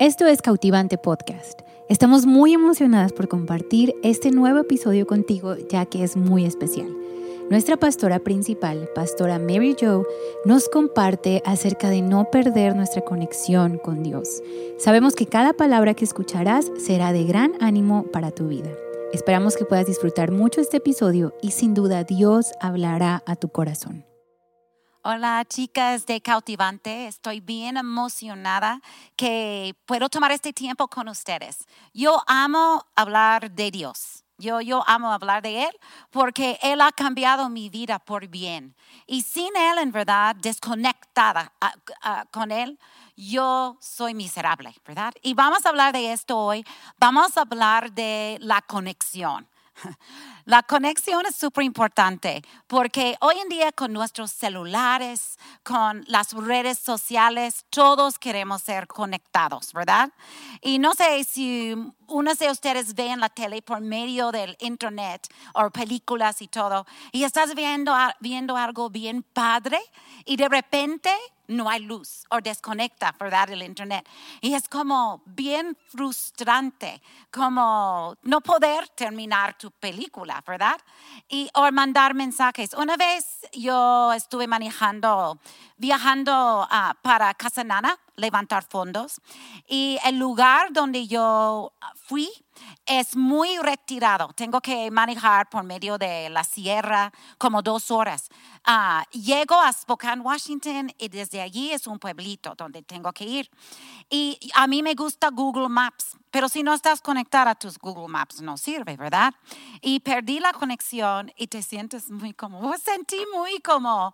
Esto es Cautivante Podcast. Estamos muy emocionadas por compartir este nuevo episodio contigo ya que es muy especial. Nuestra pastora principal, pastora Mary Jo, nos comparte acerca de no perder nuestra conexión con Dios. Sabemos que cada palabra que escucharás será de gran ánimo para tu vida. Esperamos que puedas disfrutar mucho este episodio y sin duda Dios hablará a tu corazón. Hola chicas de Cautivante, estoy bien emocionada que puedo tomar este tiempo con ustedes. Yo amo hablar de Dios. Yo, yo amo hablar de Él porque Él ha cambiado mi vida por bien. Y sin Él, en verdad, desconectada ah, ah, con Él, yo soy miserable, ¿verdad? Y vamos a hablar de esto hoy. Vamos a hablar de la conexión. La conexión es súper importante porque hoy en día con nuestros celulares, con las redes sociales, todos queremos ser conectados, ¿verdad? Y no sé si unos de ustedes ven la tele por medio del internet o películas y todo, y estás viendo, viendo algo bien padre y de repente no hay luz o desconecta, ¿verdad? El internet. Y es como bien frustrante, como no poder terminar tu película, ¿verdad? Y o mandar mensajes. Una vez yo estuve manejando, viajando uh, para Casanana, levantar fondos, y el lugar donde yo fui es muy retirado. Tengo que manejar por medio de la sierra como dos horas. Uh, llego a Spokane, Washington, y desde allí es un pueblito donde tengo que ir. Y a mí me gusta Google Maps, pero si no estás conectada a tus Google Maps no sirve, ¿verdad? Y perdí la conexión y te sientes muy como, sentí muy como,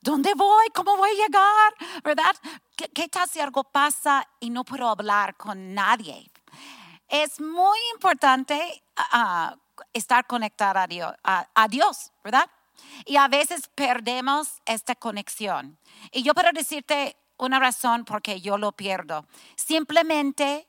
¿dónde voy? ¿Cómo voy a llegar? ¿Verdad? ¿Qué, qué tal si algo pasa y no puedo hablar con nadie? Es muy importante uh, estar conectada a Dios, a Dios, ¿verdad? Y a veces perdemos esta conexión. Y yo puedo decirte una razón por qué yo lo pierdo. Simplemente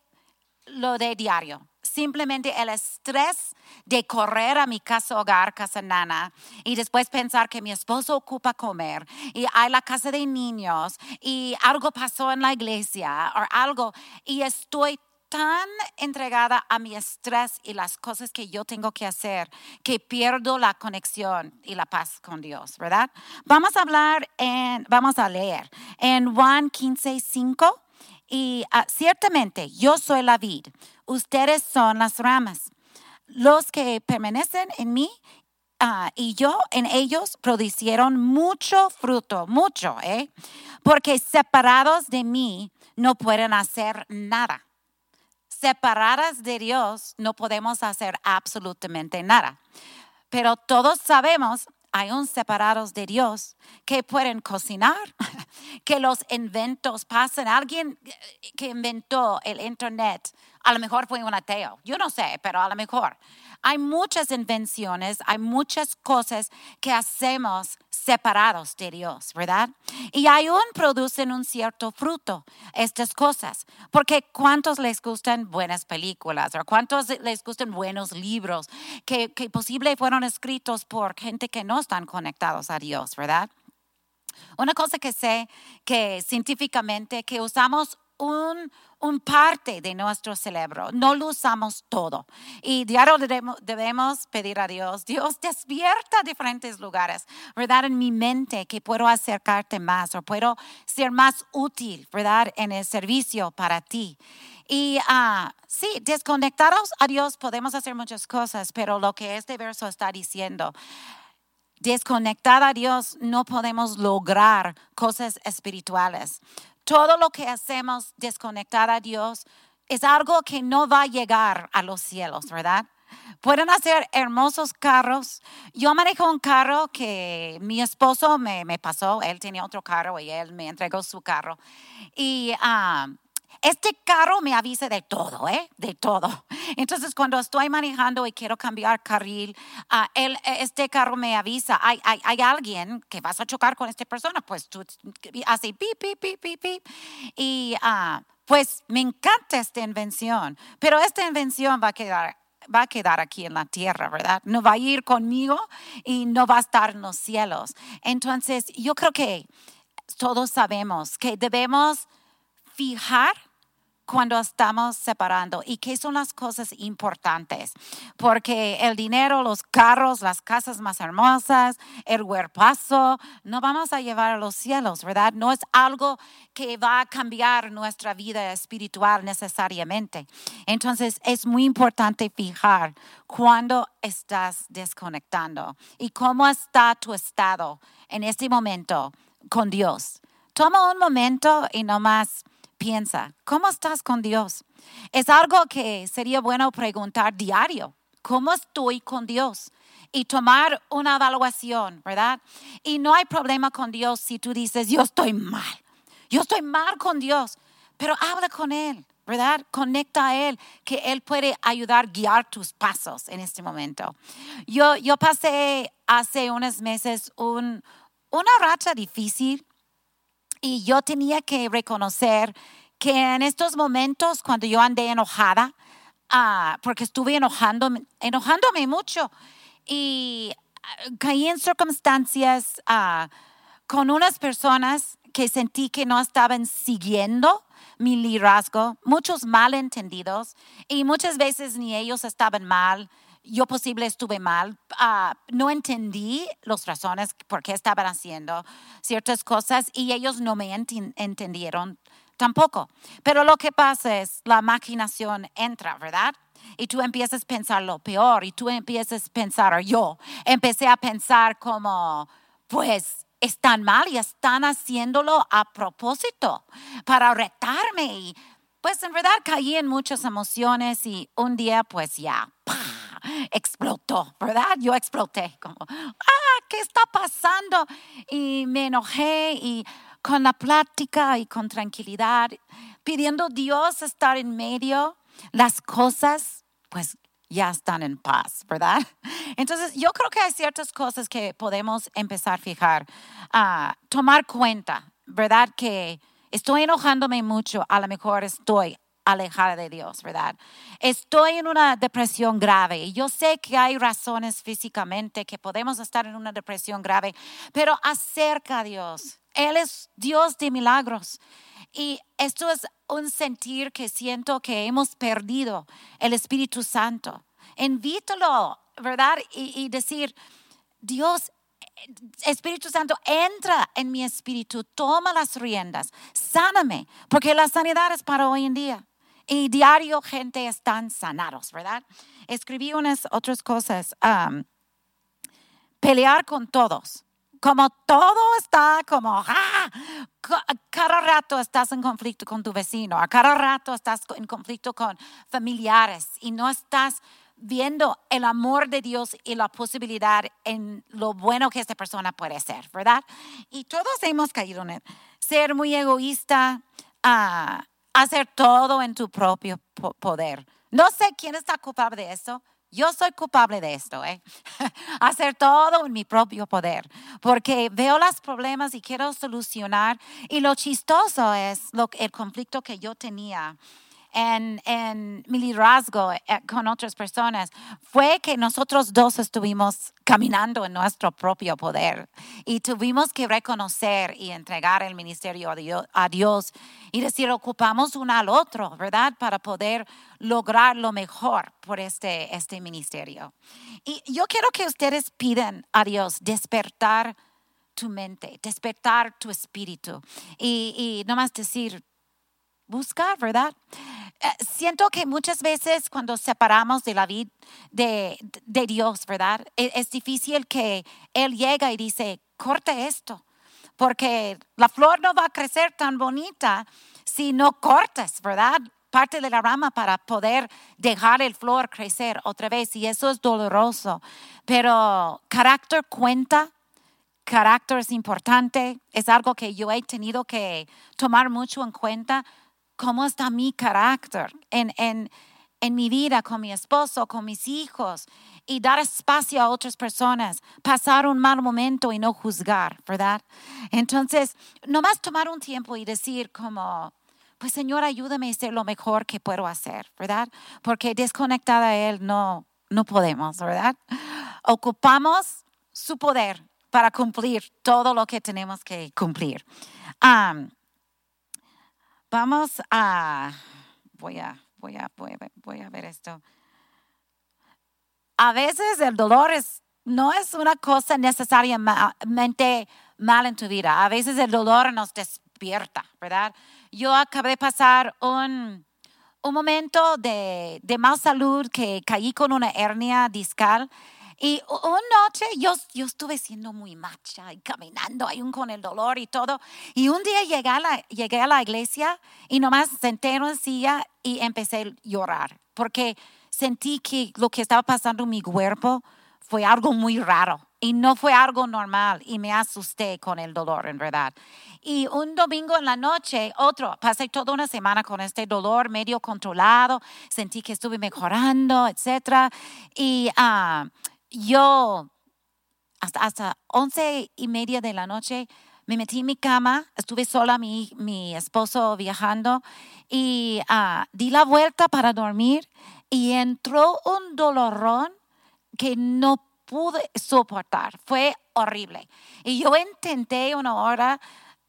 lo de diario. Simplemente el estrés de correr a mi casa hogar, casa nana, y después pensar que mi esposo ocupa comer, y hay la casa de niños, y algo pasó en la iglesia, o algo, y estoy tan entregada a mi estrés y las cosas que yo tengo que hacer que pierdo la conexión y la paz con Dios, ¿verdad? Vamos a hablar en, vamos a leer en Juan 15, 5. Y uh, ciertamente yo soy la vid, ustedes son las ramas. Los que permanecen en mí uh, y yo en ellos producieron mucho fruto, mucho, ¿eh? Porque separados de mí no pueden hacer nada separadas de Dios no podemos hacer absolutamente nada. Pero todos sabemos, hay un separados de Dios que pueden cocinar, que los inventos pasan. Alguien que inventó el Internet, a lo mejor fue un ateo, yo no sé, pero a lo mejor. Hay muchas invenciones, hay muchas cosas que hacemos separados de Dios, ¿verdad? Y aún producen un cierto fruto estas cosas, porque ¿cuántos les gustan buenas películas o cuántos les gustan buenos libros que, que posible fueron escritos por gente que no están conectados a Dios, ¿verdad? Una cosa que sé que científicamente que usamos un, un parte de nuestro cerebro, no lo usamos todo. Y diario debemos, pedir a Dios, Dios despierta diferentes lugares, ¿verdad? En mi mente que puedo acercarte más o puedo ser más útil, ¿verdad? En el servicio para ti. Y uh, sí, desconectados a Dios podemos hacer muchas cosas, pero lo que este verso está diciendo, desconectar a Dios no podemos lograr cosas espirituales todo lo que hacemos desconectar a Dios es algo que no va a llegar a los cielos, ¿verdad? Pueden hacer hermosos carros. Yo manejo un carro que mi esposo me, pasó, él tenía otro carro y él me entregó su carro. Y ah, este carro me avisa de todo, ¿eh? De todo. Entonces, cuando estoy manejando y quiero cambiar carril, uh, este carro me avisa, hay, alguien que vas a chocar con esta persona, pues tú haces pip, pip, pip, pip, pip. Y uh, pues me encanta esta invención, pero esta invención va a quedar va a quedar aquí en la tierra, ¿verdad? No va a ir conmigo y no va a estar en los cielos. Entonces, yo creo que todos sabemos que debemos fijar cuando estamos separando y qué son las cosas importantes. Porque el dinero, los carros, las casas más hermosas, el huerpazo, no vamos a llevar a los cielos, ¿verdad? No es algo que va a cambiar nuestra vida espiritual necesariamente. Entonces es muy importante fijar cuándo estás desconectando y cómo está tu estado en este momento con Dios. Toma un momento y nomás piensa, ¿cómo estás con Dios? Es algo que sería bueno preguntar diario. ¿Cómo estoy con Dios? Y tomar una evaluación, ¿verdad? Y no hay problema con Dios si tú dices, yo estoy mal. Yo estoy mal con Dios, pero habla con Él, ¿verdad? Conecta a Él, que Él puede ayudar, guiar tus pasos en este momento. Yo, yo pasé hace unos meses un, una racha difícil y yo tenía que reconocer que en estos momentos, cuando yo andé enojada, ah, porque estuve enojándome, enojándome mucho y ah, caí en circunstancias ah, con unas personas que sentí que no estaban siguiendo mi liderazgo, muchos malentendidos y muchas veces ni ellos estaban mal, yo posible estuve mal, ah, no entendí las razones por qué estaban haciendo ciertas cosas y ellos no me entendieron tampoco. Pero lo que pasa es, la maquinación entra, ¿verdad? Y tú empiezas a pensar lo peor y tú empiezas a pensar, yo empecé a pensar como, pues están mal y están haciéndolo a propósito para retarme y pues en verdad caí en muchas emociones y un día pues ya explotó, ¿verdad? Yo exploté como, ah, ¿qué está pasando? Y me enojé y con la plática y con tranquilidad, pidiendo Dios estar en medio, las cosas pues ya están en paz, ¿verdad? Entonces, yo creo que hay ciertas cosas que podemos empezar a fijar, a tomar cuenta, ¿verdad? Que estoy enojándome mucho, a lo mejor estoy alejada de Dios, ¿verdad? Estoy en una depresión grave yo sé que hay razones físicamente que podemos estar en una depresión grave, pero acerca a Dios. Él es Dios de milagros. Y esto es un sentir que siento que hemos perdido el Espíritu Santo. Invítalo, ¿verdad? Y, y decir, Dios, Espíritu Santo, entra en mi espíritu, toma las riendas, sáname, porque la sanidad es para hoy en día. Y diario gente están sanados, ¿verdad? Escribí unas otras cosas. pelear con todos. Como todo está como, ¡ah! cada rato estás en conflicto con tu vecino, a cada rato estás en conflicto con familiares y no estás viendo el amor de Dios y la posibilidad en lo bueno que esta persona puede ser, ¿verdad? Y todos hemos caído en ser muy egoísta, uh, hacer todo en tu propio poder. No sé quién está culpable de eso. Yo soy culpable de esto, ¿eh? hacer todo en mi propio poder, porque veo los problemas y quiero solucionar. Y lo chistoso es lo, el conflicto que yo tenía en, en mi liderazgo eh, con otras personas fue que nosotros dos estuvimos caminando en nuestro propio poder y tuvimos que reconocer y entregar el ministerio a Dios, y decir, ocupamos uno al otro, ¿verdad? Para poder lograr lo mejor por este, este ministerio. Y yo quiero que ustedes pidan a Dios despertar tu mente, despertar tu espíritu y, y nomás decir, buscar, ¿verdad? Eh, siento que muchas veces cuando separamos de la vida de, Dios, ¿verdad? Es, es, difícil que Él llega y dice, corte esto, porque la flor no va a crecer tan bonita si no cortas, ¿verdad? Parte de la rama para poder dejar el flor crecer otra vez y eso es doloroso, pero carácter cuenta, carácter es importante, es algo que yo he tenido que tomar mucho en cuenta cómo está mi carácter en, en, en mi vida con mi esposo, con mis hijos, y dar espacio a otras personas, pasar un mal momento y no juzgar, ¿verdad? Entonces, nomás tomar un tiempo y decir como, pues Señor, ayúdame a hacer lo mejor que puedo hacer, ¿verdad? Porque desconectada a Él no, no podemos, ¿verdad? Ocupamos su poder para cumplir todo lo que tenemos que cumplir. Vamos a voy a, voy a, voy a, ver esto. A veces el dolor es, no es una cosa necesariamente mal en tu vida. A veces el dolor nos despierta, ¿verdad? Yo acabé de pasar un, un momento de, de mal salud que caí con una hernia discal y una noche yo, yo estuve siendo muy macha y caminando aún con el dolor y todo. Y un día llegué a la, llegué a la iglesia y nomás senté en una silla y empecé a llorar porque sentí que lo que estaba pasando en mi cuerpo fue algo muy raro y no fue algo normal y me asusté con el dolor en verdad. Y un domingo en la noche, otro, pasé toda una semana con este dolor medio controlado, sentí que estuve mejorando, etc. Y uh, yo hasta, hasta once y media de la noche me metí en mi cama, estuve sola, mi, esposo viajando, y uh, di la vuelta para dormir y entró un dolorón que no pude soportar. Fue horrible. Y yo intenté una hora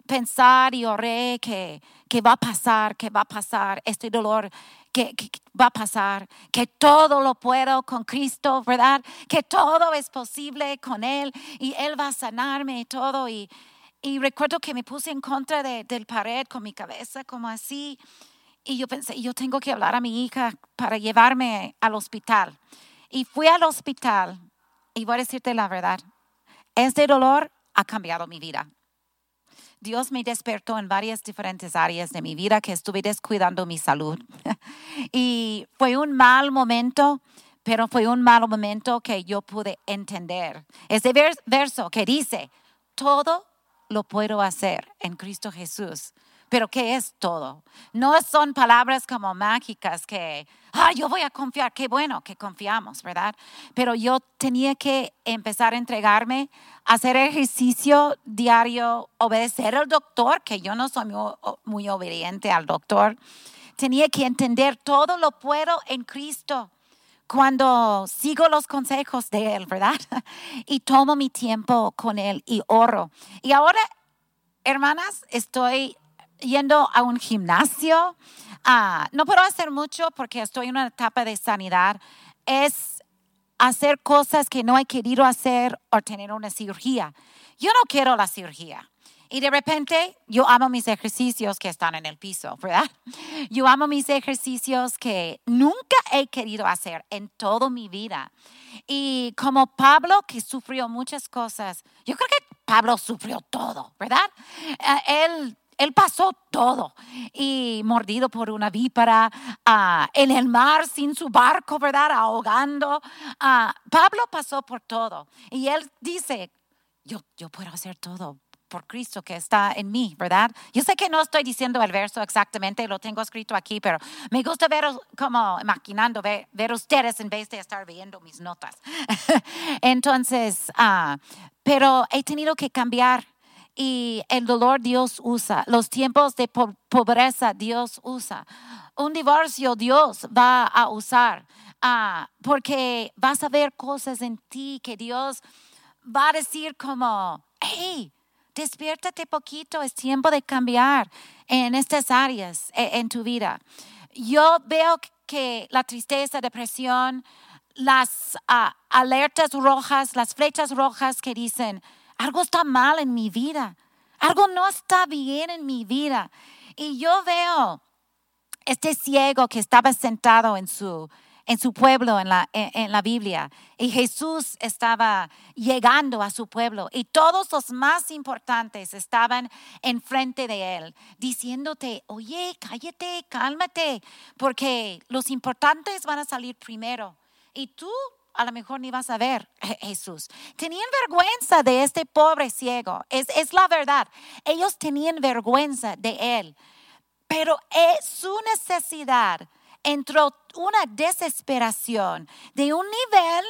pensar y oré que, que va a pasar, que va a pasar este dolor que, va a pasar, que todo lo puedo con Cristo, ¿verdad? Que todo es posible con Él y Él va a sanarme y todo. Y, y recuerdo que me puse en contra de, del pared con mi cabeza como así. Y yo pensé, yo tengo que hablar a mi hija para llevarme al hospital. Y fui al hospital y voy a decirte la verdad, este dolor ha cambiado mi vida. Dios me despertó en varias diferentes áreas de mi vida que estuve descuidando mi salud. y fue un mal momento, pero fue un mal momento que yo pude entender. Ese verso que dice, todo lo puedo hacer en Cristo Jesús pero ¿qué es todo? No son palabras como mágicas que, ah, yo voy a confiar, qué bueno que confiamos, ¿verdad? Pero yo tenía que empezar a entregarme, hacer ejercicio diario, obedecer al doctor, que yo no soy muy, muy obediente al doctor. Tenía que entender todo lo puedo en Cristo cuando sigo los consejos de Él, ¿verdad? Y tomo mi tiempo con Él y oro. Y ahora, hermanas, estoy yendo a un gimnasio. Ah, no puedo hacer mucho porque estoy en una etapa de sanidad. Es hacer cosas que no he querido hacer o tener una cirugía. Yo no quiero la cirugía. Y de repente yo amo mis ejercicios que están en el piso, ¿verdad? Yo amo mis ejercicios que nunca he querido hacer en toda mi vida. Y como Pablo, que sufrió muchas cosas, yo creo que Pablo sufrió todo, ¿verdad? Eh, él él pasó todo y mordido por una vípara, ah, en el mar sin su barco, ¿verdad? Ahogando. Ah, Pablo pasó por todo y él dice, yo, yo puedo hacer todo por Cristo que está en mí, ¿verdad? Yo sé que no estoy diciendo el verso exactamente, lo tengo escrito aquí, pero me gusta ver como imaginando, ver, ver ustedes en vez de estar viendo mis notas. Entonces, uh, pero he tenido que cambiar y el dolor Dios usa, los tiempos de pobreza Dios usa, un divorcio Dios va a usar, ah, porque vas a ver cosas en ti que Dios va a decir como, hey, despiértate poquito, es tiempo de cambiar en estas áreas e, en tu vida. Yo veo que la tristeza, depresión, las ah, alertas rojas, las flechas rojas que dicen, algo está mal en mi vida, algo no está bien en mi vida. Y yo veo este ciego que estaba sentado en su, en su pueblo, en la, en, la Biblia. Y Jesús estaba llegando a su pueblo y todos los más importantes estaban enfrente de él, diciéndote, oye, cállate, cálmate, porque los importantes van a salir primero. Y tú a lo mejor ni vas a ver Jesús. Tenían vergüenza de este pobre ciego. Es, es la verdad. Ellos tenían vergüenza de él. Pero es su necesidad entró una desesperación de un nivel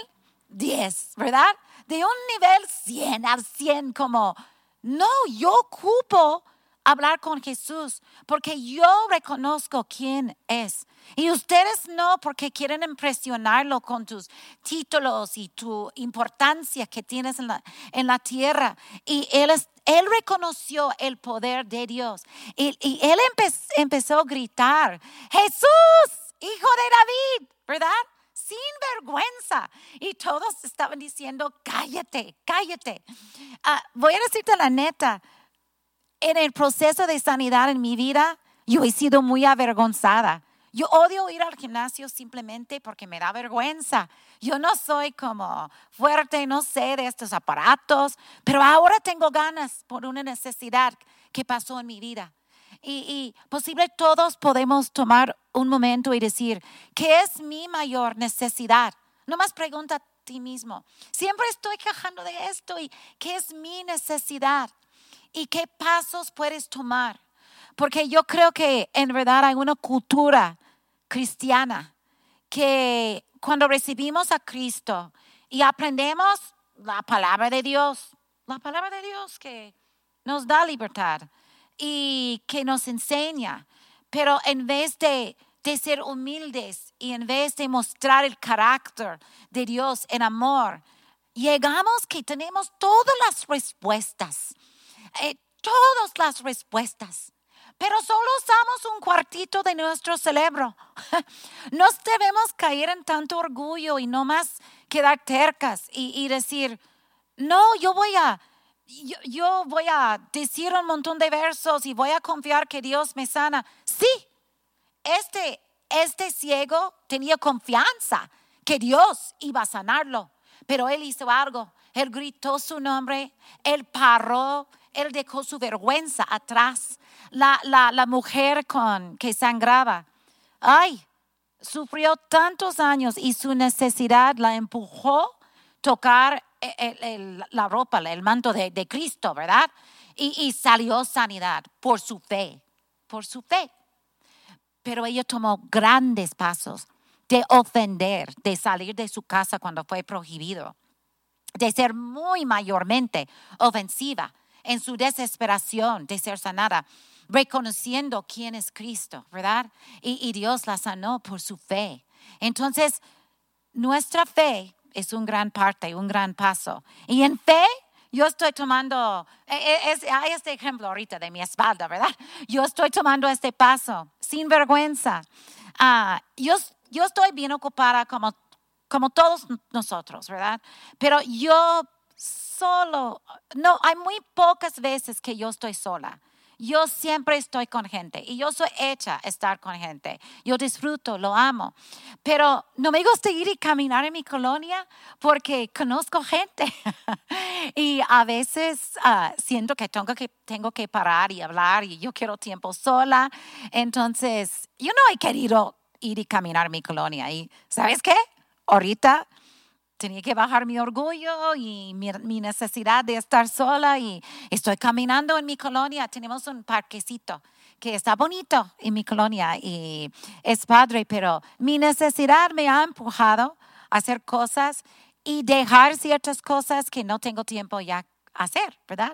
10, ¿verdad? De un nivel 100 al 100 como, no, yo ocupo hablar con Jesús porque yo reconozco quién es. Y ustedes no porque quieren impresionarlo con tus títulos y tu importancia que tienes en la, en la tierra. Y él, él reconoció el poder de Dios y, él empezó a gritar, Jesús, hijo de David, ¿verdad? Sin vergüenza. Y todos estaban diciendo, cállate, cállate. Ah, voy a decirte la neta, en el proceso de sanidad en mi vida, yo he sido muy avergonzada. Yo odio ir al gimnasio simplemente porque me da vergüenza. Yo no soy como fuerte, no sé de estos aparatos, pero ahora tengo ganas por una necesidad que pasó en mi vida. Y, y posible todos podemos tomar un momento y decir, ¿qué es mi mayor necesidad? No más pregunta a ti mismo. Siempre estoy quejando de esto y ¿qué es mi necesidad? ¿Y qué pasos puedes tomar? Porque yo creo que en verdad hay una cultura cristiana que cuando recibimos a Cristo y aprendemos la palabra de Dios, la palabra de Dios que nos da libertad y que nos enseña, pero en vez de, de ser humildes y en vez de mostrar el carácter de Dios en amor, llegamos que tenemos todas las respuestas, eh, todas las respuestas pero solo usamos un cuartito de nuestro cerebro. No debemos caer en tanto orgullo y no más quedar tercas y, decir, no, yo voy a, yo, voy a decir un montón de versos y voy a confiar que Dios me sana. Sí, este, este ciego tenía confianza que Dios iba a sanarlo, pero él hizo algo. Él gritó su nombre, él paró, él dejó su vergüenza atrás la, la, la mujer con, que sangraba. Ay, sufrió tantos años y su necesidad la empujó a tocar la ropa, el manto de, de Cristo, ¿verdad? Y, y, salió sanidad por su fe, por su fe. Pero ella tomó grandes pasos de ofender, de salir de su casa cuando fue prohibido, de ser muy mayormente ofensiva en su desesperación de ser sanada reconociendo quién es Cristo, ¿verdad? Y, Dios la sanó por su fe. Entonces, nuestra fe es un gran parte, un gran paso. Y en fe, yo estoy tomando, e, e, hay este ejemplo ahorita de mi espalda, ¿verdad? Yo estoy tomando este paso sin vergüenza. Ah, yo, estoy bien ocupada como todos nosotros, ¿verdad? Pero yo solo, no, hay muy pocas veces que yo estoy sola. Yo siempre estoy con gente y yo soy hecha estar con gente. Yo disfruto, lo amo. Pero no me gusta ir y caminar en mi colonia porque conozco gente. y a veces ah, siento que tengo, que tengo que parar y hablar y yo quiero tiempo sola. Entonces, yo no he querido ir y caminar en mi colonia. Y ¿sabes qué? Ahorita tenía que bajar mi orgullo y mi, necesidad de estar sola y estoy caminando en mi colonia. Tenemos un parquecito que está bonito en mi colonia y es padre, pero mi necesidad me ha empujado a hacer cosas y dejar ciertas cosas que no tengo tiempo ya hacer, ¿verdad?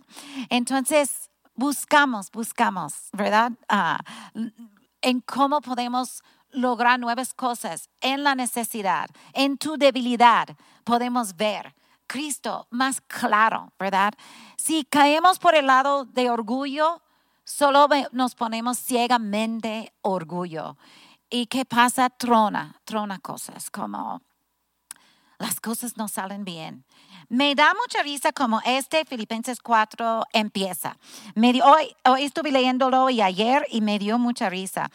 Entonces, buscamos, buscamos, ¿verdad? Ah, en cómo podemos lograr nuevas cosas en la necesidad, en tu debilidad, podemos ver Cristo más claro, ¿verdad? Si caemos por el lado de orgullo, solo nos ponemos ciegamente orgullo. ¿Y qué pasa? Trona, trona cosas como las cosas no salen bien. Me da mucha risa como este Filipenses 4 empieza. hoy, hoy estuve leyéndolo y ayer y me dio mucha risa.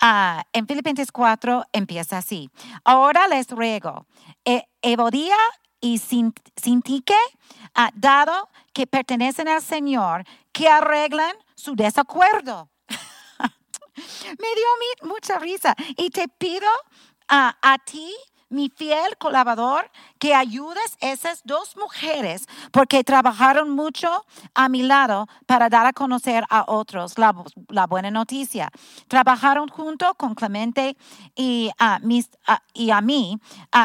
Ah, en Filipenses 4 empieza así. Ahora les ruego, Evodía y Sintique, ah, dado que pertenecen al Señor, que arreglen su desacuerdo. me dio mucha risa. Y te pido ah, a ti, mi fiel colaborador, que ayudes esas dos mujeres porque trabajaron mucho a mi lado para dar a conocer a otros la, buena noticia. Trabajaron junto con Clemente y a, mis, y a mí,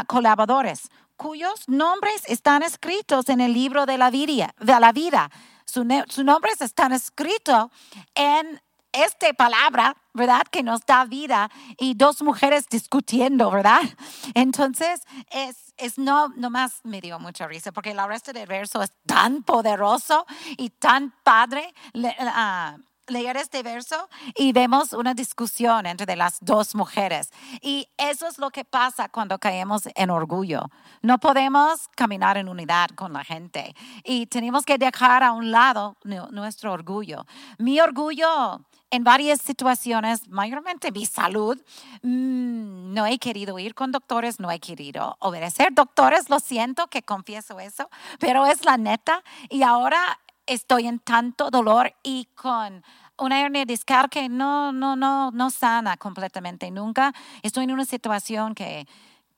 colaboradores, cuyos nombres están escritos en el libro de la vida. De la vida. Sus nombres están escritos en esta palabra, ¿verdad? Que nos da vida y dos mujeres discutiendo, ¿verdad? Entonces, es, es no, nomás me dio mucha risa porque el resto del verso es tan poderoso y tan padre. Uh, leer este verso y vemos una discusión entre las dos mujeres. Y eso es lo que pasa cuando caemos en orgullo. No podemos caminar en unidad con la gente y tenemos que dejar a un lado nuestro orgullo. Mi orgullo en varias situaciones, mayormente mi salud, mm, no he querido ir con doctores, no he querido obedecer doctores, lo siento que confieso eso, pero es la neta y ahora estoy en tanto dolor y con una hernia discal que no, no, no, no sana completamente nunca. Estoy en una situación que,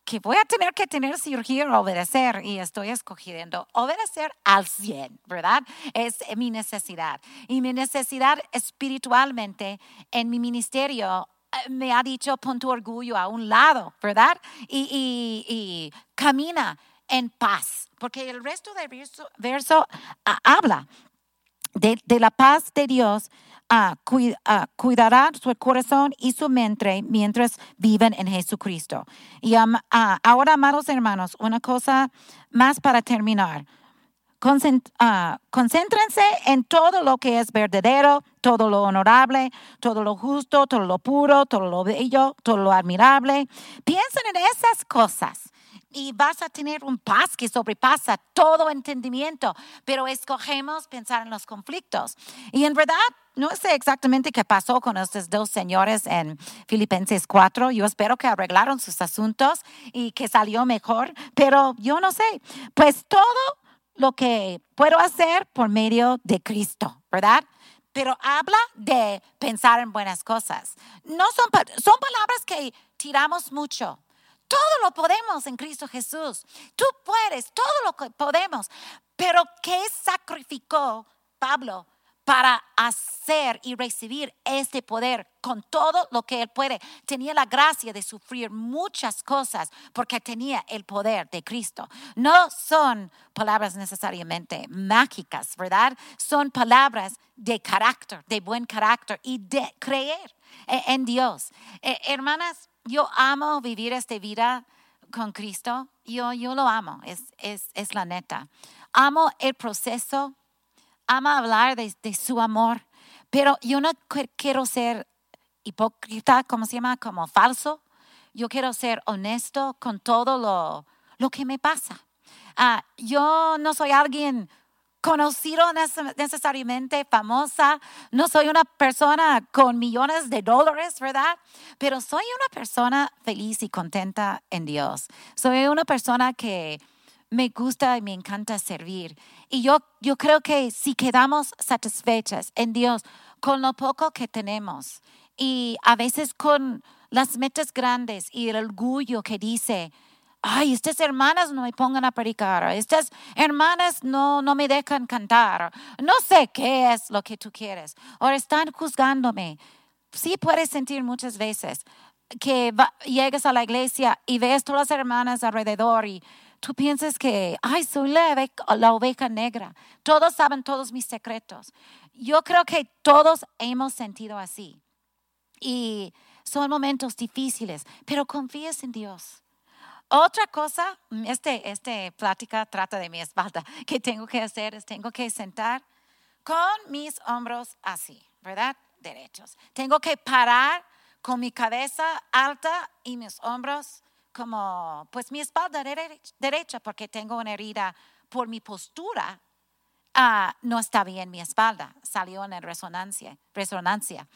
que voy a tener que tener cirugía o obedecer y estoy escogiendo obedecer al 100, ¿verdad? Es mi necesidad. Y mi necesidad espiritualmente en mi ministerio eh, me ha dicho pon tu orgullo a un lado, ¿verdad? Y, y, y camina en paz, porque el resto del verso, verso ah, habla de, la paz de Dios cuidará su corazón y su mente mientras viven en Jesucristo. Y ahora, amados hermanos, una cosa más para terminar. concéntrense en todo lo que es verdadero, todo lo honorable, todo lo justo, todo lo puro, todo lo bello, todo lo admirable. Piensen en esas cosas y vas a tener un paz que sobrepasa todo entendimiento, pero escogemos pensar en los conflictos. Y en verdad, no sé exactamente qué pasó con estos dos señores en Filipenses 4. Yo espero que arreglaron sus asuntos y que salió mejor, pero yo no sé. Pues todo lo que puedo hacer por medio de Cristo, ¿verdad? Pero habla de pensar en buenas cosas. No son, son palabras que tiramos mucho. Todo lo podemos en Cristo Jesús. Tú puedes, todo lo que podemos. Pero ¿qué sacrificó Pablo para hacer y recibir este poder con todo lo que él puede. Tenía la gracia de sufrir muchas cosas porque tenía el poder de Cristo. No son palabras necesariamente mágicas, ¿verdad? Son palabras de carácter, de buen carácter y de creer en Dios. Eh, hermanas, yo amo vivir esta vida con Cristo. Yo, yo lo amo, es, es, es la neta. Amo el proceso ama hablar de, su amor, pero yo no quiero ser hipócrita, ¿cómo se llama? Como falso. Yo quiero ser honesto con todo lo, lo que me pasa. Ah, yo no soy alguien conocido necesariamente, famosa, no soy una persona con millones de dólares, ¿verdad? Pero soy una persona feliz y contenta en Dios. Soy una persona que me gusta y me encanta servir. Y yo, yo creo que si quedamos satisfechas en Dios con lo poco que tenemos y a veces con las metas grandes y el orgullo que dice, ay, estas hermanas no me pongan a predicar, estas hermanas no, no me dejan cantar, no sé qué es lo que tú quieres, o están juzgándome. Sí puedes sentir muchas veces que llegas a la iglesia y ves todas las hermanas alrededor y tú piensas que, ay, soy la, la oveja negra. Todos saben todos mis secretos. Yo creo que todos hemos sentido así. Y son momentos difíciles, pero confíes en Dios. Otra cosa, este, este plática trata de mi espalda, que tengo que hacer es tengo que sentar con mis hombros así, ¿verdad? Derechos. Tengo que parar con mi cabeza alta y mis hombros como, pues mi espalda derecha, porque tengo una herida por mi postura, ah, no está bien mi espalda, salió en resonancia, resonancia.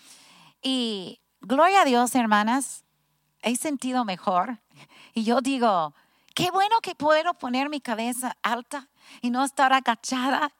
Y gloria a Dios, hermanas, he sentido mejor. Y yo digo, qué bueno que puedo poner mi cabeza alta y no estar agachada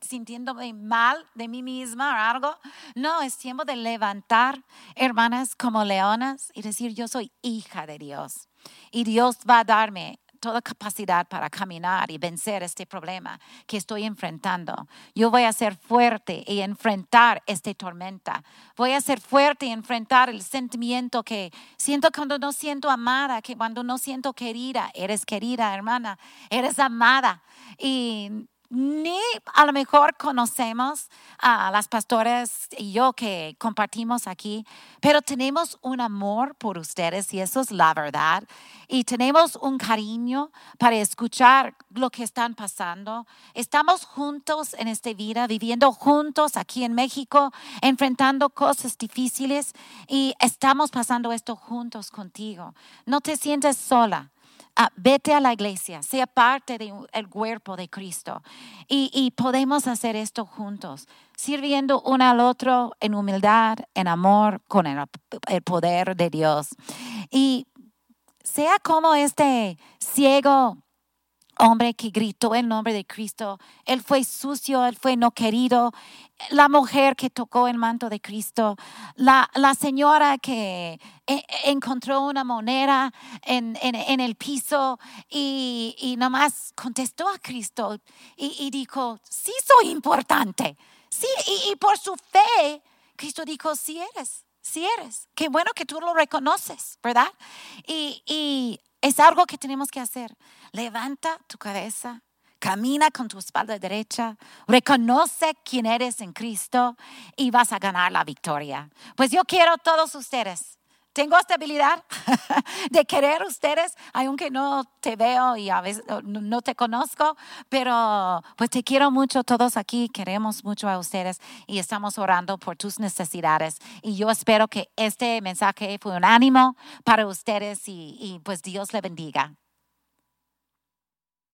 sintiéndome mal de mí misma o algo. No, es tiempo de levantar, hermanas, como leonas y decir, yo soy hija de Dios. Y Dios va a darme toda capacidad para caminar y vencer este problema que estoy enfrentando. Yo voy a ser fuerte y enfrentar esta tormenta. Voy a ser fuerte y enfrentar el sentimiento que siento cuando no siento amada, que cuando no siento querida. Eres querida, hermana. Eres amada. Y ni a lo mejor conocemos a las pastores y yo que compartimos aquí, pero tenemos un amor por ustedes y eso es la verdad. Y tenemos un cariño para escuchar lo que están pasando. Estamos juntos en esta vida, viviendo juntos aquí en México, enfrentando cosas difíciles y estamos pasando esto juntos contigo. No te sientes sola. Ah, vete a la iglesia, sea parte del cuerpo de Cristo. Y, podemos hacer esto juntos, sirviendo uno al otro en humildad, en amor, con el, el poder de Dios. Y sea como este ciego hombre que gritó el nombre de Cristo. Él fue sucio, él fue no querido. La mujer que tocó el manto de Cristo. La, la señora que e, encontró una moneda en, en, el piso y, y, nomás contestó a Cristo y, y dijo, sí soy importante. Sí, y, y por su fe, Cristo dijo, sí eres si eres. Qué bueno que tú lo reconoces, ¿verdad? Y, es algo que tenemos que hacer. Levanta tu cabeza, camina con tu espalda derecha, reconoce quién eres en Cristo y vas a ganar la victoria. Pues yo quiero a todos ustedes tengo esta habilidad de querer ustedes, aunque no te veo y a veces no te conozco, pero pues te quiero mucho, todos aquí queremos mucho a ustedes y estamos orando por tus necesidades. Y yo espero que este mensaje fue un ánimo para ustedes y pues Dios le bendiga.